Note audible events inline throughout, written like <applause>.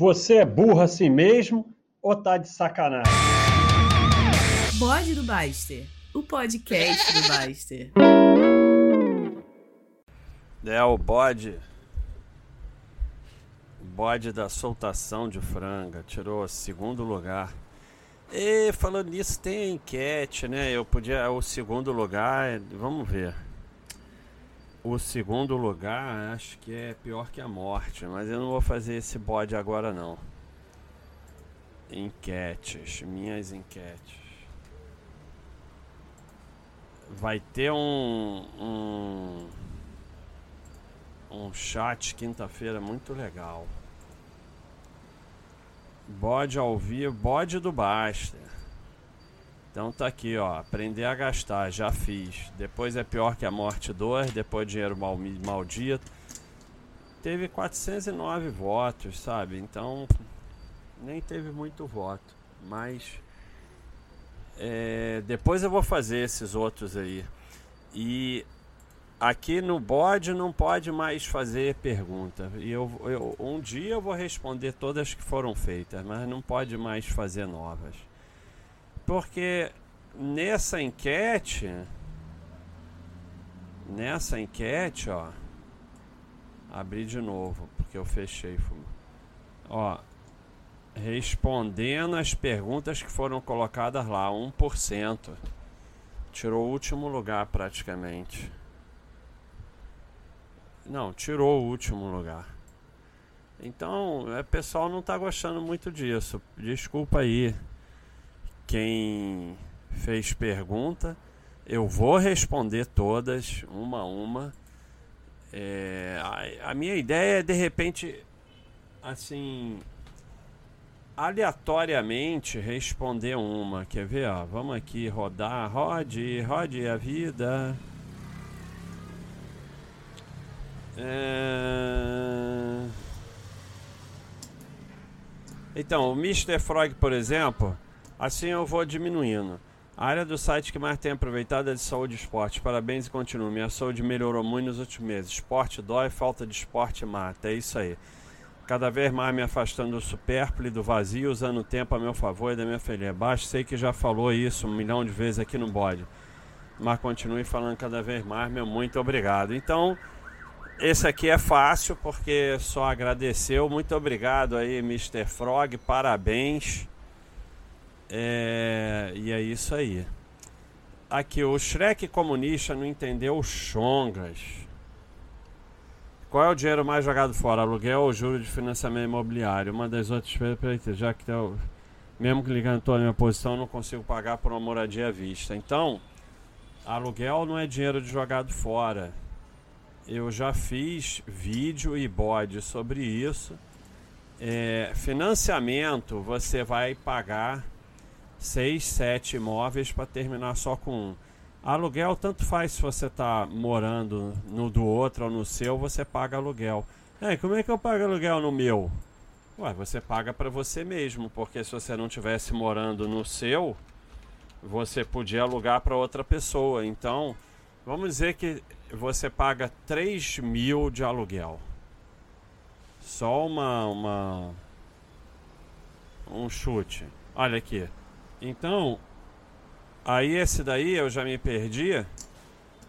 Você é burro assim mesmo ou tá de sacanagem? Bode do Baster, o podcast do Baster. É o bode. Bode da soltação de franga. Tirou segundo lugar. E falando nisso, tem a enquete, né? Eu podia. O segundo lugar. Vamos ver. O segundo lugar acho que é pior que a morte, mas eu não vou fazer esse bode agora não. Enquetes, minhas enquetes. Vai ter um um, um chat quinta-feira muito legal. Bode ao vivo, bode do Baster. Então tá aqui, ó. Aprender a gastar, já fiz. Depois é pior que a morte 2, depois dinheiro mal, maldito. Teve 409 votos, sabe? Então nem teve muito voto. Mas é, depois eu vou fazer esses outros aí. E aqui no bode não pode mais fazer pergunta. E eu, eu, um dia eu vou responder todas que foram feitas, mas não pode mais fazer novas. Porque nessa enquete, nessa enquete, ó, abri de novo, porque eu fechei. Ó, respondendo as perguntas que foram colocadas lá, 1%. Tirou o último lugar praticamente. Não, tirou o último lugar. Então, o pessoal não está gostando muito disso. Desculpa aí quem fez pergunta. Eu vou responder todas, uma a uma. É, a, a, minha ideia é de repente, assim, aleatoriamente responder uma. Quer ver? Ó, vamos aqui rodar, rode, rode a vida. É... Então, o Mr. Frog, por exemplo, Assim eu vou diminuindo. A área do site que mais tem aproveitado é de saúde e esporte. Parabéns e continue. Minha saúde melhorou muito nos últimos meses. Esporte dói, falta de esporte mata. É isso aí. Cada vez mais me afastando do supérfluo e do vazio, usando o tempo a meu favor e da minha filha. Baixo, sei que já falou isso um milhão de vezes aqui no bode. Mas continue falando cada vez mais, meu muito obrigado. Então, esse aqui é fácil porque só agradeceu. Muito obrigado aí, Mr. Frog. Parabéns. É, e é isso aí. Aqui, o Shrek comunista não entendeu o Chongas. Qual é o dinheiro mais jogado fora? Aluguel ou juro de financiamento imobiliário? Uma das outras. Já que tá, mesmo que ligando toda a minha posição, não consigo pagar por uma moradia à vista. Então, aluguel não é dinheiro de jogado fora. Eu já fiz vídeo e bode sobre isso. É, financiamento você vai pagar seis, sete imóveis para terminar só com um. Aluguel, tanto faz se você está morando no do outro ou no seu, você paga aluguel. É, como é que eu pago aluguel no meu? Ué, você paga para você mesmo, porque se você não tivesse morando no seu, você podia alugar para outra pessoa. Então, vamos dizer que você paga 3 mil de aluguel. Só uma, uma um chute. Olha aqui. Então, aí esse daí eu já me perdi,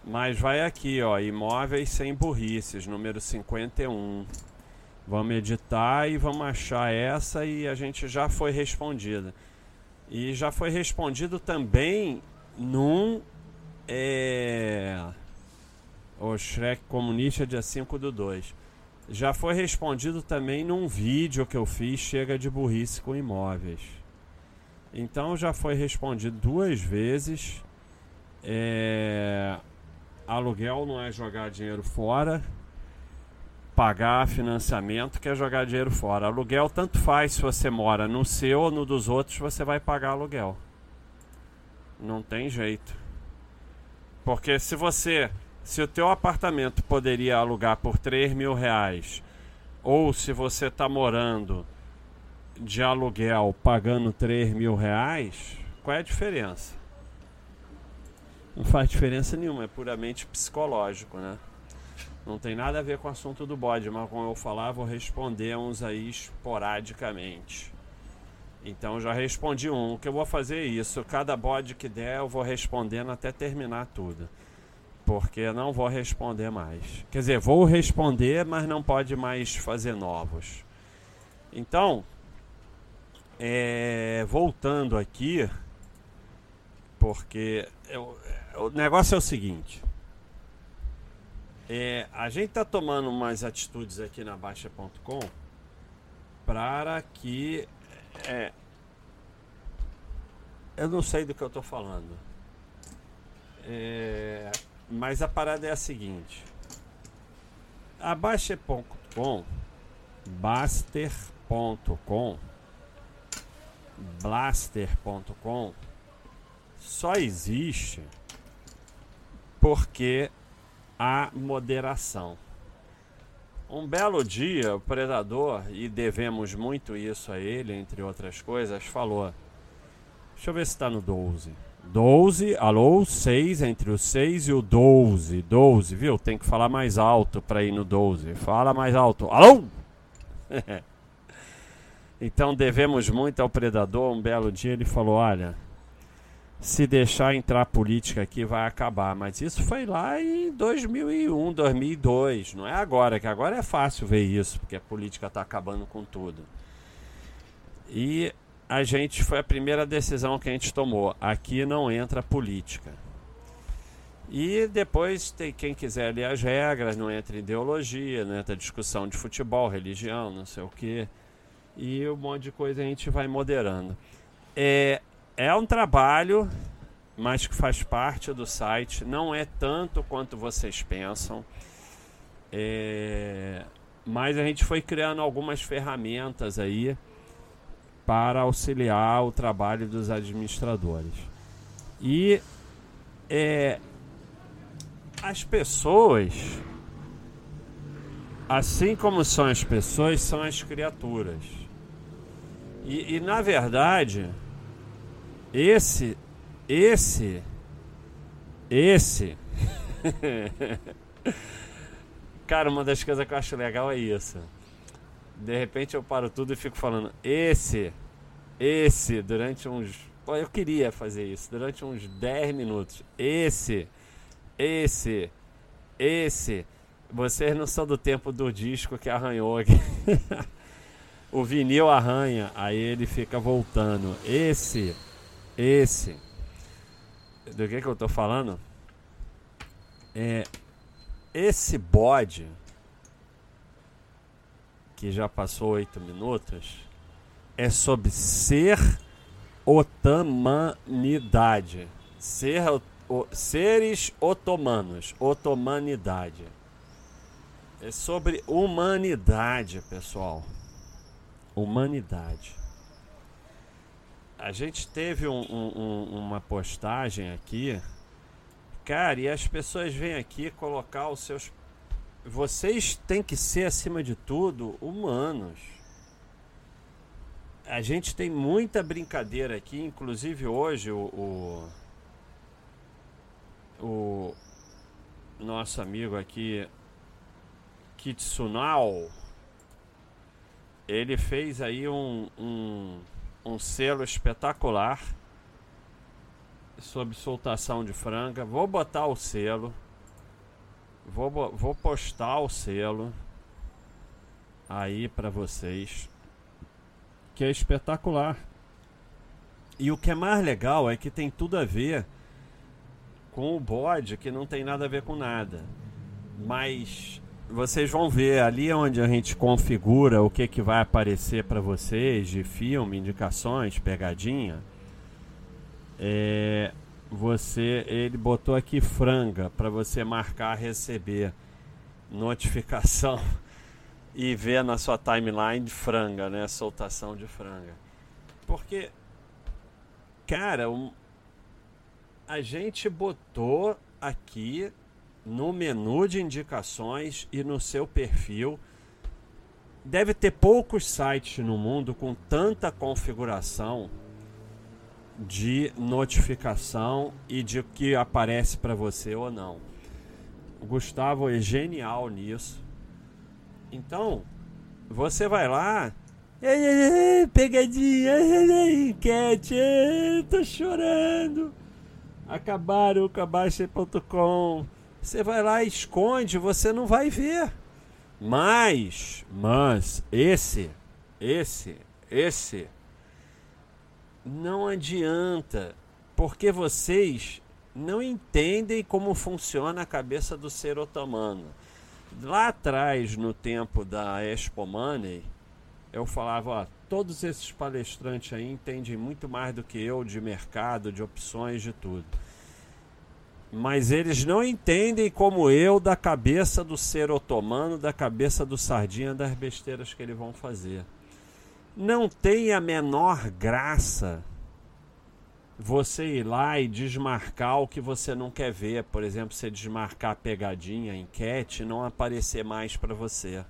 mas vai aqui, ó, imóveis sem burrices, número 51. Vamos editar e vamos achar essa e a gente já foi respondida. E já foi respondido também num é, o Shrek Comunista dia 5 do 2. Já foi respondido também num vídeo que eu fiz Chega de Burrice com Imóveis. Então já foi respondido duas vezes. É... Aluguel não é jogar dinheiro fora. Pagar financiamento que é jogar dinheiro fora. Aluguel tanto faz se você mora no seu ou no dos outros, você vai pagar aluguel. Não tem jeito. Porque se você. Se o teu apartamento poderia alugar por 3 mil reais, ou se você está morando de aluguel pagando 3 mil reais, qual é a diferença? Não faz diferença nenhuma, é puramente psicológico, né? Não tem nada a ver com o assunto do bode, mas como eu falar, vou responder uns aí esporadicamente. Então já respondi um. O que eu vou fazer é isso. Cada bode que der, eu vou respondendo até terminar tudo. Porque não vou responder mais. Quer dizer, vou responder, mas não pode mais fazer novos. Então, é, voltando aqui, porque eu, o negócio é o seguinte. É, a gente está tomando umas atitudes aqui na Baixa.com para que. É, eu não sei do que eu estou falando. É, mas a parada é a seguinte: a Baixa.com, Baster.com, Blaster.com só existe porque há moderação. Um belo dia, o predador, e devemos muito isso a ele, entre outras coisas, falou: Deixa eu ver se está no 12. 12, alô, 6, entre o 6 e o 12. 12, viu? Tem que falar mais alto para ir no 12. Fala mais alto. Alô? <laughs> então devemos muito ao predador. Um belo dia ele falou: Olha se deixar entrar política aqui vai acabar. Mas isso foi lá em 2001, 2002. Não é agora, que agora é fácil ver isso, porque a política está acabando com tudo. E a gente foi a primeira decisão que a gente tomou. Aqui não entra política. E depois tem quem quiser ler as regras, não entra ideologia, não entra discussão de futebol, religião, não sei o que. E um monte de coisa a gente vai moderando. É, é um trabalho, mas que faz parte do site. Não é tanto quanto vocês pensam. É, mas a gente foi criando algumas ferramentas aí para auxiliar o trabalho dos administradores. E é, as pessoas, assim como são as pessoas, são as criaturas. E, e na verdade, esse, esse, esse. <laughs> Cara, uma das coisas que eu acho legal é isso. De repente eu paro tudo e fico falando esse, esse, durante uns. Eu queria fazer isso, durante uns 10 minutos. Esse, esse, esse. Vocês não são do tempo do disco que arranhou aqui. <laughs> o vinil arranha, aí ele fica voltando. Esse. Esse. Do que que eu tô falando? É. Esse bode. Que já passou oito minutos. É sobre ser otomanidade. Ser, o, seres otomanos. Otomanidade. É sobre humanidade, pessoal. Humanidade. A gente teve um, um, uma postagem aqui, cara, e as pessoas vêm aqui colocar os seus. Vocês têm que ser, acima de tudo, humanos. A gente tem muita brincadeira aqui, inclusive hoje o, o, o nosso amigo aqui, Kitsunao, ele fez aí um, um um selo espetacular sobre soltação de franga. Vou botar o selo. Vou, vou postar o selo aí para vocês. Que é espetacular. E o que é mais legal é que tem tudo a ver com o bode, que não tem nada a ver com nada. Mas vocês vão ver ali onde a gente configura o que, que vai aparecer para vocês de filme, indicações, pegadinha. É, você, ele botou aqui franga para você marcar receber notificação <laughs> e ver na sua timeline de franga, né, soltação de franga. Porque cara, um, a gente botou aqui no menu de indicações e no seu perfil. Deve ter poucos sites no mundo com tanta configuração de notificação e de que aparece para você ou não. O Gustavo é genial nisso. Então, você vai lá. Pegadinha, enquete, tô chorando. Acabaram com a Baixa.com. Você vai lá e esconde, você não vai ver. Mas, mas, esse, esse, esse, não adianta, porque vocês não entendem como funciona a cabeça do ser otomano. Lá atrás, no tempo da Expo Money, eu falava, ó, todos esses palestrantes aí entendem muito mais do que eu de mercado, de opções, de tudo. Mas eles não entendem como eu da cabeça do ser otomano, da cabeça do sardinha, das besteiras que eles vão fazer. Não tem a menor graça você ir lá e desmarcar o que você não quer ver. Por exemplo, você desmarcar a pegadinha, a enquete, não aparecer mais para você.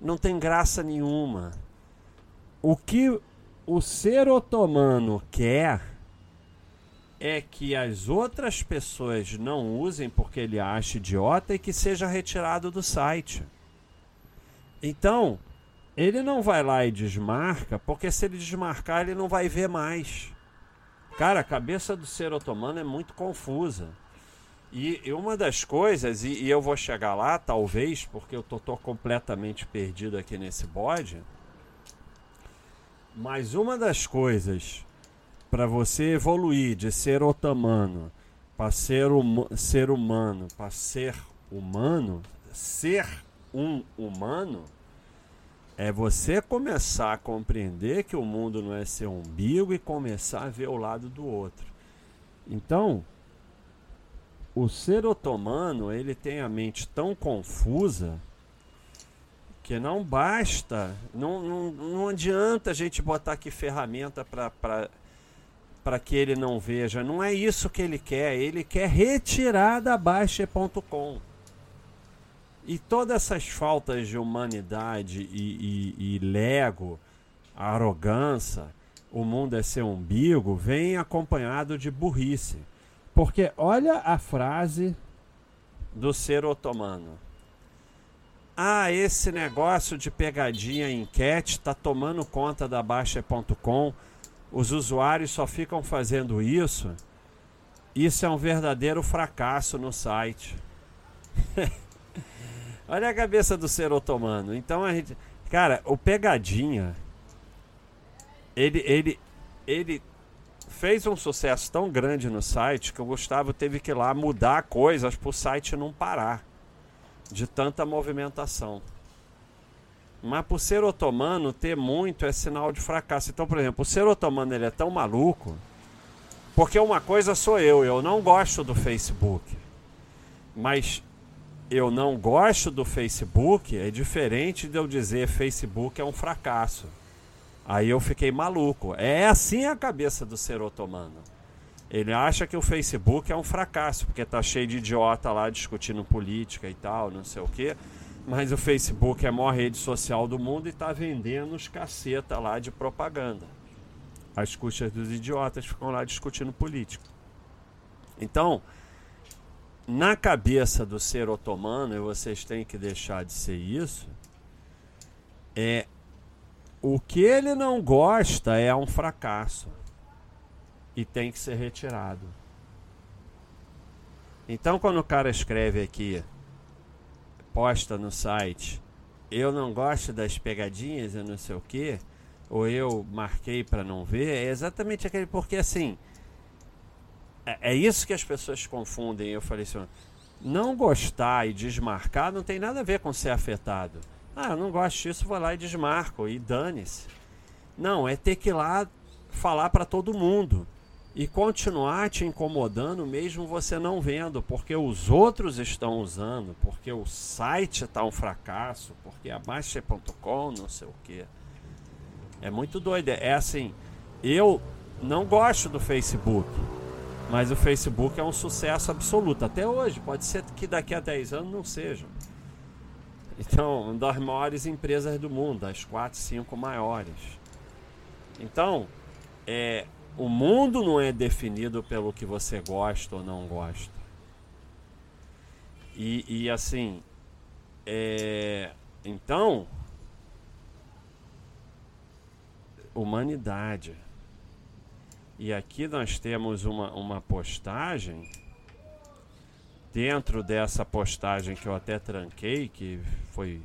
Não tem graça nenhuma. O que o ser otomano quer é que as outras pessoas não usem porque ele acha idiota e que seja retirado do site. Então, ele não vai lá e desmarca, porque se ele desmarcar, ele não vai ver mais. Cara, a cabeça do ser otomano é muito confusa. E, e uma das coisas, e, e, eu vou chegar lá, talvez, porque eu tô, tô completamente perdido aqui nesse bode. Mas uma das coisas para você evoluir de ser otomano para ser, hum, ser humano, para ser humano, ser um humano, é você começar a compreender que o mundo não é seu umbigo e começar a ver o lado do outro. Então, o ser otomano, ele tem a mente tão confusa que não basta, não, não, não adianta a gente botar aqui ferramenta para para que ele não veja. Não é isso que ele quer. Ele quer retirar da Baixa.com. E todas essas faltas de humanidade e, e, e lego, arrogância, o mundo é seu umbigo, vem acompanhado de burrice. Porque olha a frase do ser otomano. Ah, esse negócio de pegadinha enquete está tomando conta da Baixa.com os usuários só ficam fazendo isso, isso é um verdadeiro fracasso no site. <laughs> Olha a cabeça do ser otomano. Então a gente. Cara, o Pegadinha. Ele, ele, ele fez um sucesso tão grande no site que o Gustavo teve que ir lá mudar coisas para o site não parar de tanta movimentação. Mas por ser otomano, ter muito é sinal de fracasso. Então, por exemplo, o ser otomano ele é tão maluco. Porque uma coisa sou eu, eu não gosto do Facebook. Mas eu não gosto do Facebook é diferente de eu dizer Facebook é um fracasso. Aí eu fiquei maluco. É assim a cabeça do ser otomano. Ele acha que o Facebook é um fracasso, porque tá cheio de idiota lá discutindo política e tal, não sei o quê. Mas o Facebook é a maior rede social do mundo e está vendendo os caceta lá de propaganda. As custas dos idiotas ficam lá discutindo política. Então, na cabeça do ser otomano, e vocês têm que deixar de ser isso, é o que ele não gosta é um fracasso e tem que ser retirado. Então, quando o cara escreve aqui posta no site, eu não gosto das pegadinhas, eu não sei o que, ou eu marquei para não ver, é exatamente aquele porque assim é, é, isso que as pessoas confundem. Eu falei assim, não gostar e desmarcar não tem nada a ver com ser afetado. Ah, eu não gosto disso, vou lá e desmarco e dane-se. Não, é ter que ir lá falar para todo mundo e continuar te incomodando mesmo você não vendo, porque os outros estão usando, porque o site está um fracasso, porque a Baixa.com, não sei o que. É muito doido. É assim, eu não gosto do Facebook, mas o Facebook é um sucesso absoluto. Até hoje, pode ser que daqui a 10 anos não seja. Então, uma das maiores empresas do mundo, as 4, 5 maiores. Então, é, o mundo não é definido pelo que você gosta ou não gosta. E, e assim, é, então, humanidade. E aqui nós temos uma, uma postagem. Dentro dessa postagem que eu até tranquei, que foi.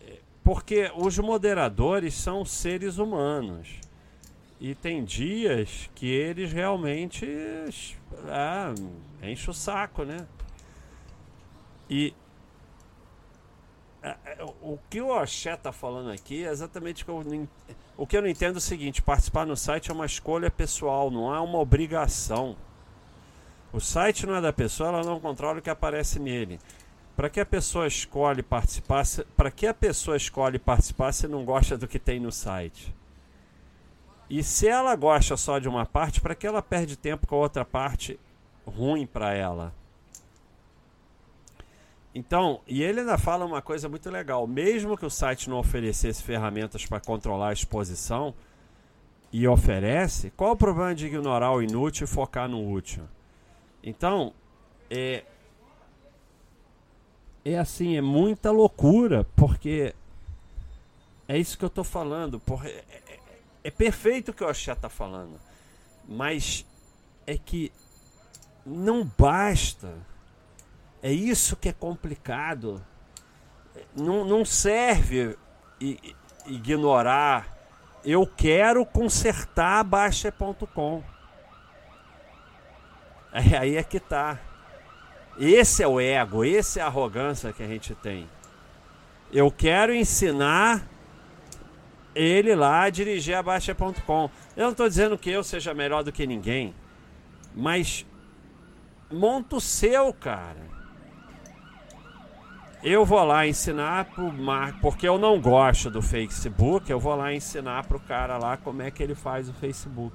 É, porque os moderadores são seres humanos. E tem dias que eles realmente ah, enche o saco, né? E é, é, o que o Oxé tá falando aqui é exatamente o que eu o que eu não entendo é o seguinte: participar no site é uma escolha pessoal, não é uma obrigação. O site não é da pessoa, ela não controla o que aparece nele. Para que a pessoa escolhe participar? Para que a pessoa escolhe participar se não gosta do que tem no site? E se ela gosta só de uma parte, para que ela perde tempo com a outra parte ruim para ela? Então, e ele ainda fala uma coisa muito legal. Mesmo que o site não oferecesse ferramentas para controlar a exposição, e oferece, qual o problema de ignorar o inútil e focar no útil? Então, é, é assim, é muita loucura, porque é isso que eu estou falando. Porra, é, perfeito o que o Axé está falando, mas é que não basta é isso que é complicado. Não, não serve ignorar. Eu quero consertar Baixa.com. É aí é que tá. Esse é o ego, esse é a arrogância que a gente tem. Eu quero ensinar ele lá dirigir a Baixa.com. Eu não estou dizendo que eu seja melhor do que ninguém, mas monta o seu, cara. Eu vou lá ensinar pro Mar... porque eu não gosto do Facebook, eu vou lá ensinar pro cara lá como é que ele faz o Facebook.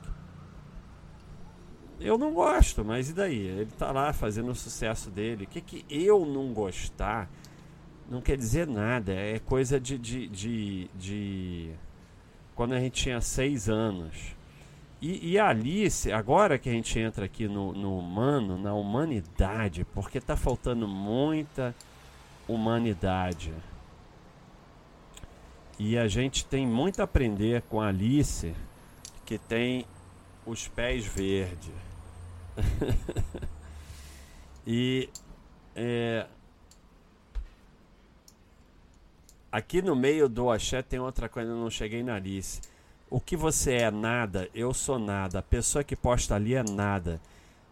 Eu não gosto, mas e daí? Ele tá lá fazendo o sucesso dele. O que, que eu não gostar não quer dizer nada. É coisa de, de, de, de... quando a gente tinha seis anos. E, e, a Alice, agora que a gente entra aqui no, no humano, na humanidade, porque tá faltando muita humanidade. E a gente tem muito a aprender com a Alice, que tem os pés verdes. <laughs> e é, aqui no meio do axé tem outra coisa, eu não cheguei na Alice. O que você é nada, eu sou nada. A pessoa que posta ali é nada.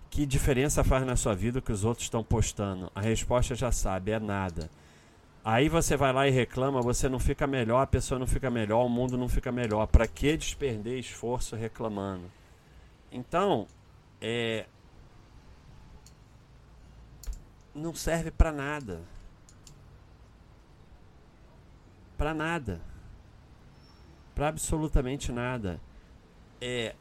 Que diferença faz na sua vida o que os outros estão postando? A resposta já sabe, é nada. Aí você vai lá e reclama, você não fica melhor, a pessoa não fica melhor, o mundo não fica melhor. Para que despender esforço reclamando? Então, é não serve para nada. Para nada. Para absolutamente nada. É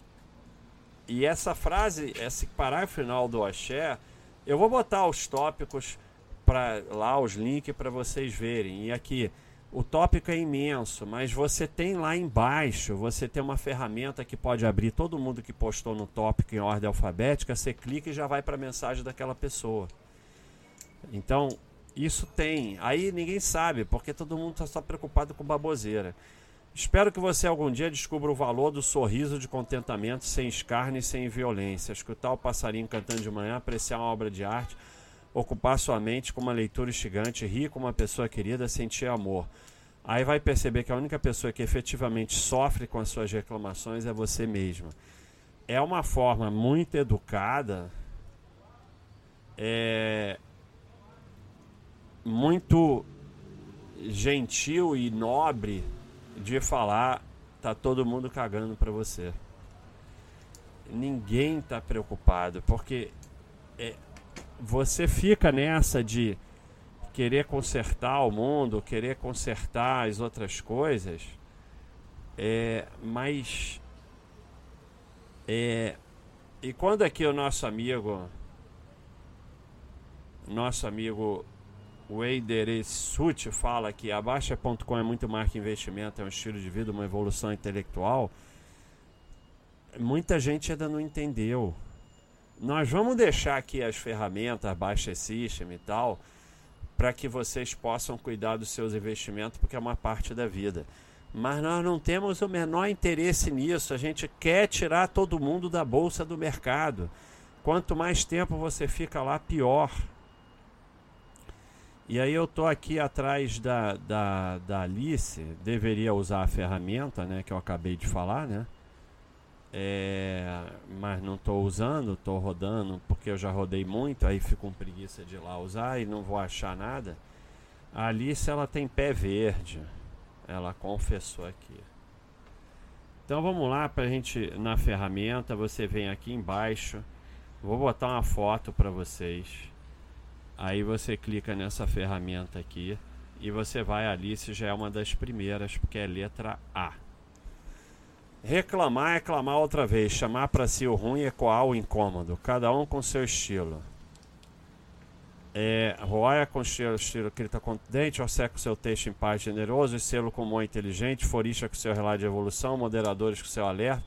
e essa frase, esse parágrafo final do Axé, eu vou botar os tópicos para lá, os links para vocês verem. E aqui, o tópico é imenso, mas você tem lá embaixo, você tem uma ferramenta que pode abrir todo mundo que postou no tópico em ordem alfabética, você clica e já vai para a mensagem daquela pessoa. Então, isso tem. Aí ninguém sabe, porque todo mundo está só preocupado com baboseira. Espero que você algum dia descubra o valor do sorriso de contentamento sem escárnio e sem violência. Escutar o passarinho cantando de manhã, apreciar uma obra de arte, ocupar sua mente com uma leitura instigante, rir com uma pessoa querida, sentir amor. Aí vai perceber que a única pessoa que efetivamente sofre com as suas reclamações é você mesmo. É uma forma muito educada, é muito gentil e nobre de falar tá todo mundo cagando para você. Ninguém tá preocupado, porque é, você fica nessa de querer consertar o mundo, querer consertar as outras coisas, é, mas é, e quando aqui o nosso amigo nosso amigo o Eideresut fala que a Baixa.com é muito que investimento, é um estilo de vida, uma evolução intelectual. Muita gente ainda não entendeu. Nós vamos deixar aqui as ferramentas, Baixa System e tal, para que vocês possam cuidar dos seus investimentos, porque é uma parte da vida. Mas nós não temos o menor interesse nisso. A gente quer tirar todo mundo da bolsa do mercado. Quanto mais tempo você fica lá, pior. E aí eu tô aqui atrás da, da, da Alice, deveria usar a ferramenta, né, que eu acabei de falar, né? É, mas não estou usando, estou rodando porque eu já rodei muito, aí fico com preguiça de ir lá usar e não vou achar nada. A Alice ela tem pé verde, ela confessou aqui. Então vamos lá para a gente na ferramenta, você vem aqui embaixo, vou botar uma foto para vocês. Aí você clica nessa ferramenta aqui e você vai ali se já é uma das primeiras, porque é letra A. Reclamar é clamar outra vez, chamar para si o ruim é coar o incômodo, cada um com seu estilo. É, roia com estilo, estilo contundente, osseca com seu texto em paz generoso, selo com mão inteligente, forista com seu relato de evolução, moderadores com seu alerta,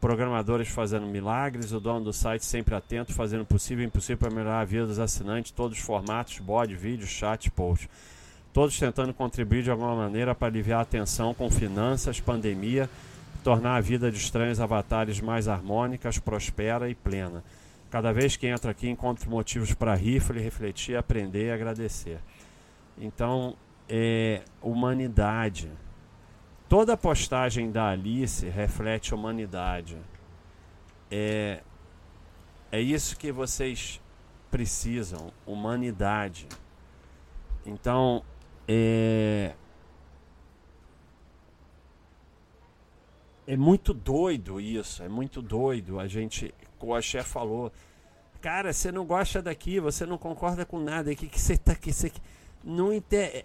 programadores fazendo milagres, o dono do site sempre atento, fazendo possível e impossível para melhorar a vida dos assinantes, todos os formatos, bot, vídeo, chat, post. Todos tentando contribuir de alguma maneira para aliviar a tensão com finanças, pandemia, tornar a vida de estranhos avatares mais harmônicas, prospera e plena. Cada vez que entra aqui, encontro motivos para rir, refletir, aprender e agradecer. Então, é humanidade. Toda postagem da Alice reflete humanidade. É, é isso que vocês precisam, humanidade. Então, é, é muito doido isso, é muito doido. A gente, como a chefe falou, cara, você não gosta daqui, você não concorda com nada, que que você tá aqui, você não entende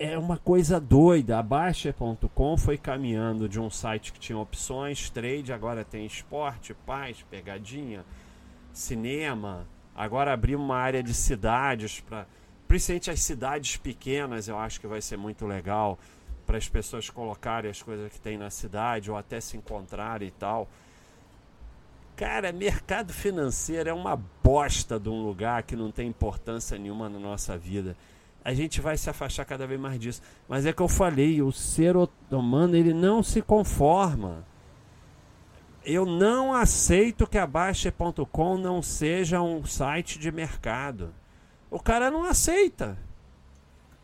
é uma coisa doida. A Baixa.com foi caminhando de um site que tinha opções, trade, agora tem esporte, paz, pegadinha, cinema. Agora abriu uma área de cidades para principalmente as cidades pequenas, eu acho que vai ser muito legal para as pessoas colocarem as coisas que tem na cidade ou até se encontrarem e tal. Cara, mercado financeiro é uma bosta de um lugar que não tem importância nenhuma na nossa vida a gente vai se afastar cada vez mais disso. Mas é que eu falei, o ser humano ele não se conforma. Eu não aceito que a Baixa.com não seja um site de mercado. O cara não aceita.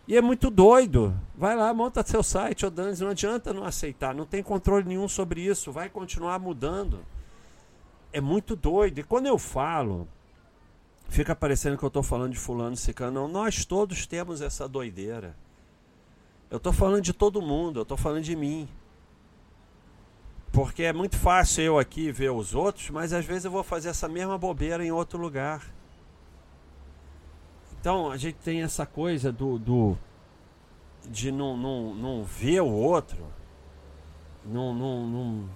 E é muito doido. Vai lá, monta seu site, ô Danis, não adianta não aceitar, não tem controle nenhum sobre isso, vai continuar mudando. É muito doido. E quando eu falo fica parecendo que eu estou falando de fulano ciclano. Não, nós todos temos essa doideira. Eu estou falando de todo mundo, eu estou falando de mim. Porque é muito fácil eu aqui ver os outros, mas às vezes eu vou fazer essa mesma bobeira em outro lugar. Então a gente tem essa coisa do, do de não, não, não ver o outro, não, não, não,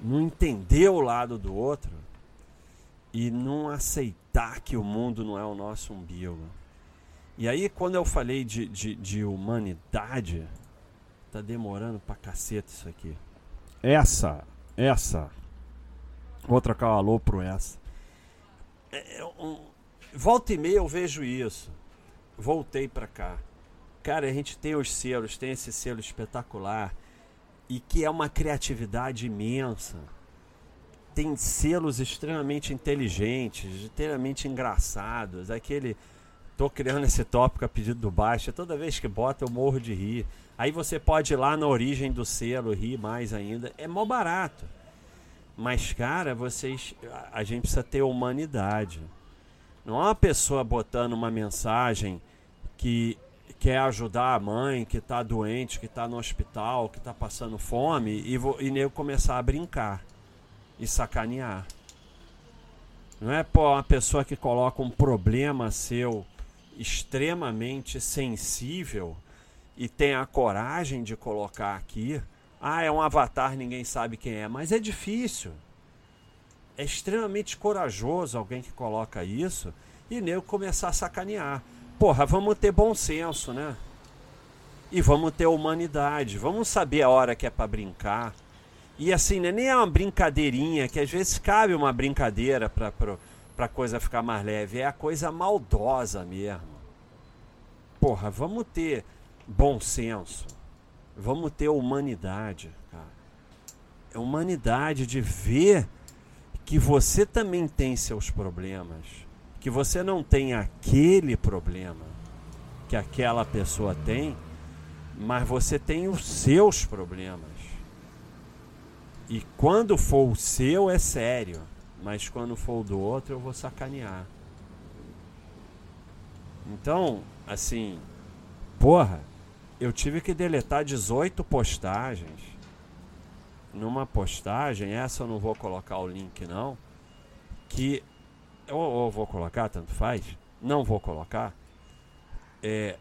não entender o lado do outro e não aceitar que o mundo não é o nosso umbigo. E aí, quando eu falei de, de, de humanidade, tá demorando pra caceta isso aqui. Essa, essa. Vou trocar o alô pro essa. É, é um, volta e meia eu vejo isso. Voltei pra cá. Cara, a gente tem os selos, tem esse selo espetacular e que é uma criatividade imensa tem selos extremamente inteligentes, extremamente engraçados. Aquele. Tô criando esse tópico a pedido do baixo. Toda vez que bota, eu morro de rir. Aí você pode ir lá na origem do selo, rir mais ainda. É mó barato. Mas, cara, vocês. A gente precisa ter humanidade. Não é uma pessoa botando uma mensagem que quer ajudar a mãe que está doente, que está no hospital, que está passando fome, e, vou, e nego começar a brincar e sacanear. Não é pô, uma pessoa que coloca um problema seu extremamente sensível e tem a coragem de colocar aqui. Ah, é um avatar, ninguém sabe quem é, mas é difícil. É extremamente corajoso alguém que coloca isso e nego começar a sacanear. Porra, vamos ter bom senso, né? E vamos ter humanidade. Vamos saber a hora que é para brincar E assim, né, nem é uma brincadeirinha, que às vezes cabe uma brincadeira pra, pra coisa ficar mais leve. É a coisa maldosa mesmo. Porra, vamos ter bom senso. Vamos ter humanidade, cara. É humanidade de ver que você também tem seus problemas. Que você não tem aquele problema que aquela pessoa tem, mas você tem os seus problemas. E quando for o seu é sério, mas quando for o do outro eu vou sacanear. Então, assim, porra, eu tive que deletar 18 postagens. Numa postagem, essa eu não vou colocar o link não, que ou, ou vou colocar, tanto faz, não vou colocar. É,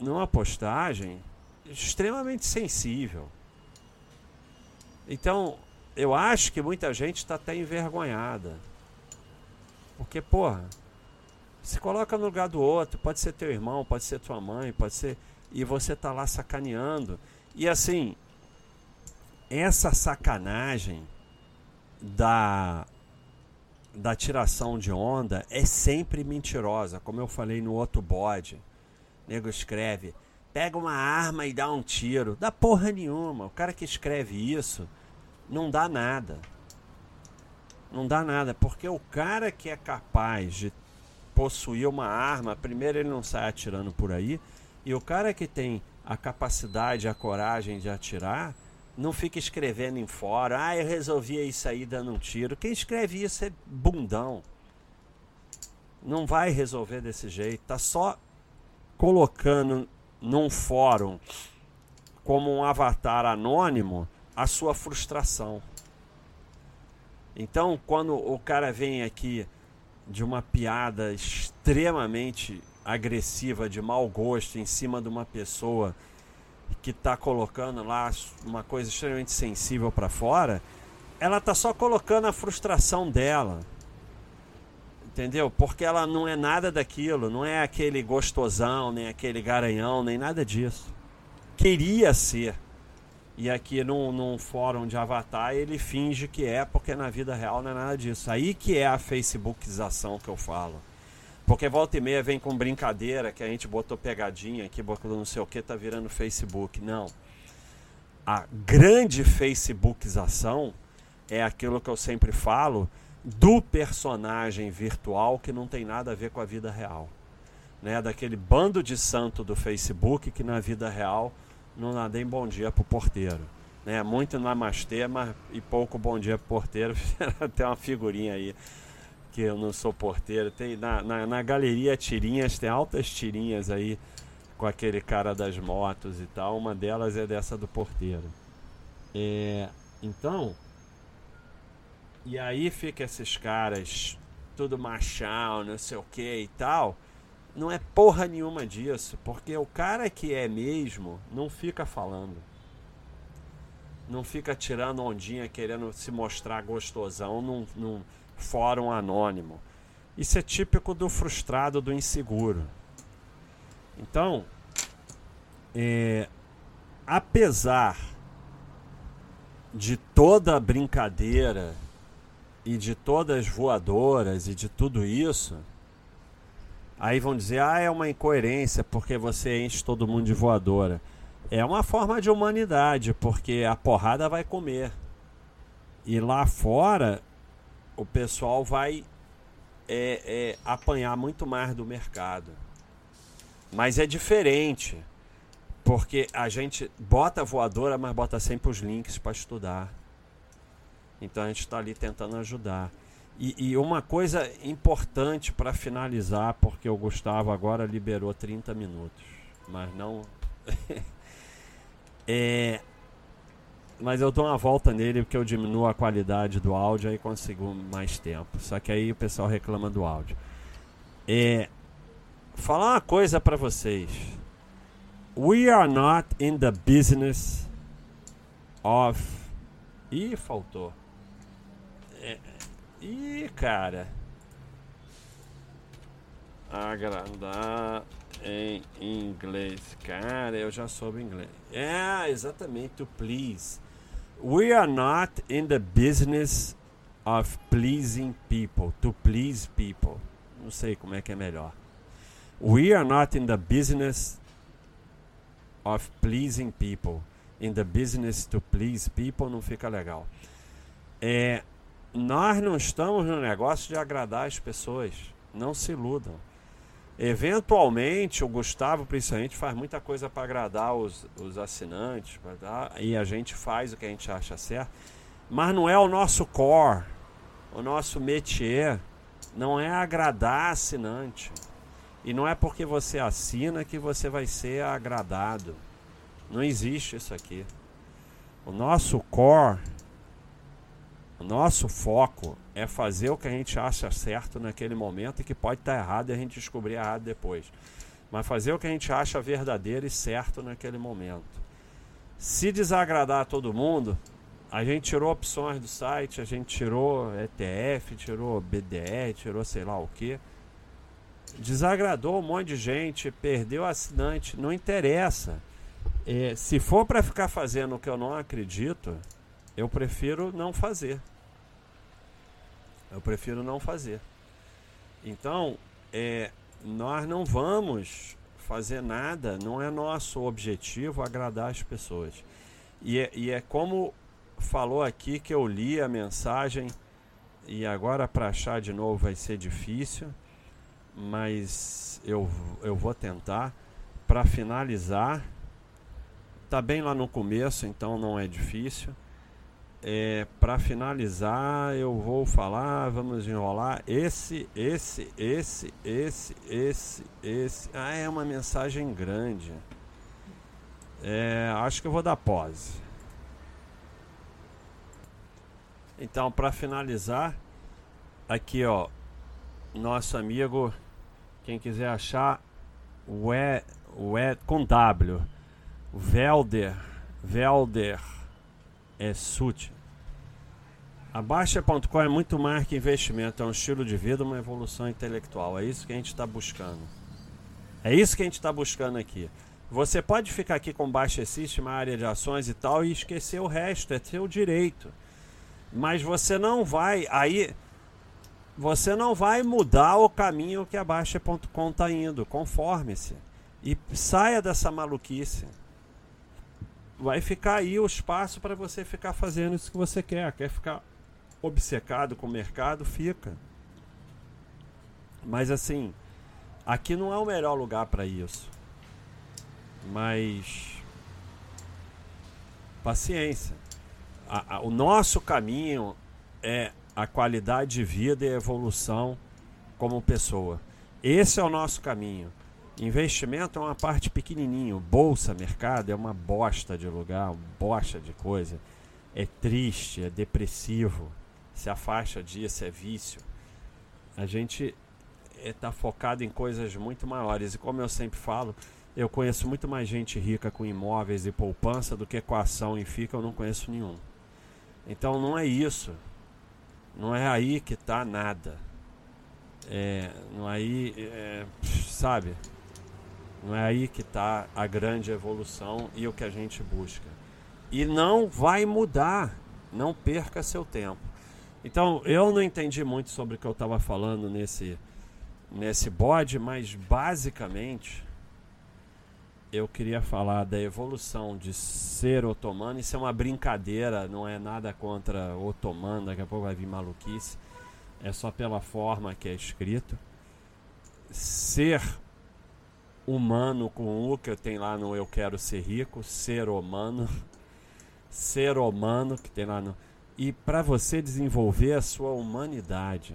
numa postagem extremamente sensível então, eu acho que muita gente está até envergonhada. Porque, porra, se coloca no lugar do outro, pode ser teu irmão, pode ser tua mãe, pode ser. E você tá lá sacaneando. E assim, essa sacanagem da da tiração de onda é sempre mentirosa, como eu falei no outro bode. O nego escreve: pega uma arma e dá um tiro. Dá porra nenhuma. O cara que escreve isso não dá nada. Não dá nada, porque o cara que é capaz de possuir uma arma, primeiro ele não sai atirando por aí, e o cara que tem a capacidade, a coragem de atirar, não fica escrevendo em fora, ah, eu resolvia isso aí dando um tiro. Quem escreve isso é bundão. Não vai resolver desse jeito, tá só colocando num fórum como um avatar anônimo a sua frustração. Então, quando o cara vem aqui de uma piada extremamente agressiva, de mau gosto, em cima de uma pessoa que está colocando lá uma coisa extremamente sensível para fora, ela está só colocando a frustração dela. Entendeu? Porque ela não é nada daquilo, não é aquele gostosão, nem aquele garanhão, nem nada disso. Queria ser e aqui num, num fórum de avatar ele finge que é, porque na vida real não é nada disso. Aí que é a facebookização que eu falo. Porque volta e meia vem com brincadeira que a gente botou pegadinha aqui, botou não sei o que, tá virando Facebook. Não. A grande facebookização é aquilo que eu sempre falo do personagem virtual que não tem nada a ver com a vida real. Né? Daquele bando de santo do Facebook que na vida real não nadei bom dia pro porteiro. Né? Muito namastê, mas e pouco bom dia pro porteiro. <laughs> Tem uma figurinha aí que eu não sou porteiro. Tem na, na, na, galeria tirinhas, tem altas tirinhas aí com aquele cara das motos e tal. Uma delas é dessa do porteiro. É, então, e aí fica esses caras tudo machão, não sei o que e tal não é porra nenhuma disso, porque o cara que é mesmo não fica falando. Não fica tirando ondinha querendo se mostrar gostosão num, num fórum anônimo. Isso é típico do frustrado, do inseguro. Então, é, apesar de toda a brincadeira e de todas as voadoras e de tudo isso, Aí vão dizer, ah, é uma incoerência porque você enche todo mundo de voadora. É uma forma de humanidade, porque a porrada vai comer. E lá fora, o pessoal vai é, é, apanhar muito mais do mercado. Mas é diferente, porque a gente bota voadora, mas bota sempre os links para estudar. Então a gente está ali tentando ajudar. E, e uma coisa importante para finalizar, porque o Gustavo agora liberou 30 minutos, mas não. <laughs> é, mas eu dou uma volta nele porque eu diminuo a qualidade do áudio e consigo mais tempo. Só que aí o pessoal reclama do áudio. É, falar uma coisa para vocês. We are not in the business of. Ih, faltou. É, Ih, cara. Agradar em inglês. Cara, eu já soube inglês. É, exatamente, please. We are not in the business of pleasing people, to please people. Não sei como é que é melhor. We are not in the business of pleasing people. In the business to please people não fica legal. É, nós não estamos no negócio de agradar as pessoas. Não se iludam. Eventualmente, o Gustavo, principalmente, faz muita coisa para agradar os, os assinantes, tá? e a gente faz o que a gente acha certo, mas não é o nosso core, o nosso métier, não é agradar assinante. E não é porque você assina que você vai ser agradado. Não existe isso aqui. O nosso core, nosso foco é fazer o que a gente acha certo naquele momento e que pode estar errado e a gente descobrir errado depois. Mas fazer o que a gente acha verdadeiro e certo naquele momento. Se desagradar a todo mundo, a gente tirou opções do site, a gente tirou ETF, tirou BDE, tirou sei lá o que. Desagradou um monte de gente, perdeu assinante, não interessa. É, se for para ficar fazendo o que eu não acredito, eu prefiro não fazer. Eu prefiro não fazer. Então, é, nós não vamos fazer nada, não é nosso objetivo agradar as pessoas. E é, e é como falou aqui que eu li a mensagem e agora para achar de novo vai ser difícil, mas eu, eu vou tentar. Para finalizar, tá bem lá no começo, então não é difícil. É, para finalizar, eu vou falar, vamos enrolar. Esse, esse, esse, esse, esse, esse. Ah, é uma mensagem grande. É, acho que eu vou dar pause. Então, para finalizar, aqui ó, nosso amigo, quem quiser achar, o e, o e com W, Velder, Velder é SUT. A Baixa.com é muito mais que investimento, é um estilo de vida, uma evolução intelectual. É isso que a gente está buscando. É isso que a gente está buscando aqui. Você pode ficar aqui com Baixa System, uma área de ações e tal, e esquecer o resto, é seu direito. Mas você não vai, aí, você não vai mudar o caminho que a Baixa.com está indo. Conforme-se. E saia dessa maluquice vai ficar aí o espaço para você ficar fazendo isso que você quer. Quer ficar obcecado com o mercado? Fica. Mas assim, aqui não é o melhor lugar para isso. Mas paciência. A, a, o nosso caminho é a qualidade de vida e evolução como pessoa. Esse é o nosso caminho. Investimento é uma parte pequenininho. Bolsa, mercado é uma bosta de lugar, uma bosta de coisa. É triste, é depressivo. Se afasta disso, é vício. A gente está é, focado em coisas muito maiores. E como eu sempre falo, eu conheço muito mais gente rica com imóveis e poupança do que com ação e fica, eu não conheço nenhum. Então não é isso. Não é aí que está nada. É, não é aí, é, sabe? Não é aí que está a grande evolução e o que a gente busca. E não vai mudar. Não perca seu tempo. Então, eu não entendi muito sobre o que eu estava falando nesse, nesse bode, mas basicamente eu queria falar da evolução de ser otomano. Isso é uma brincadeira, não é nada contra otomano, daqui a pouco vai vir maluquice. É só pela forma que é escrito. Ser humano com o que eu tenho lá no Eu Quero Ser Rico, ser humano, <laughs> ser humano que tem lá no e para você desenvolver a sua humanidade,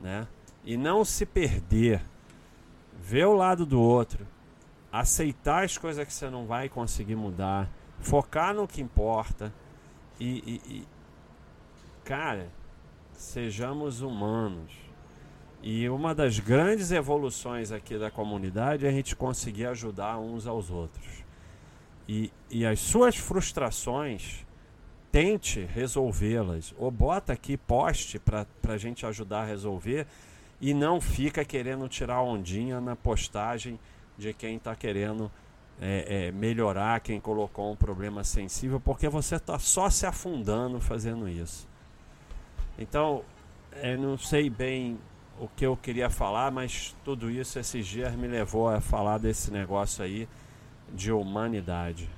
né? E não se perder, ver o lado do outro, aceitar as coisas que você não vai conseguir mudar, focar no que importa e, e, e cara, sejamos humanos e uma das grandes evoluções aqui da comunidade é a gente conseguir ajudar uns aos outros. E, e as suas frustrações, tente resolvê-las. Ou bota aqui poste para a gente ajudar a resolver. E não fica querendo tirar ondinha na postagem de quem está querendo é, é, melhorar quem colocou um problema sensível, porque você está só se afundando fazendo isso. Então, eu não sei bem o que eu queria falar, mas tudo isso esses dias me levou a falar desse negócio aí de humanidade.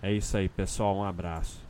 É isso aí, pessoal. Um abraço.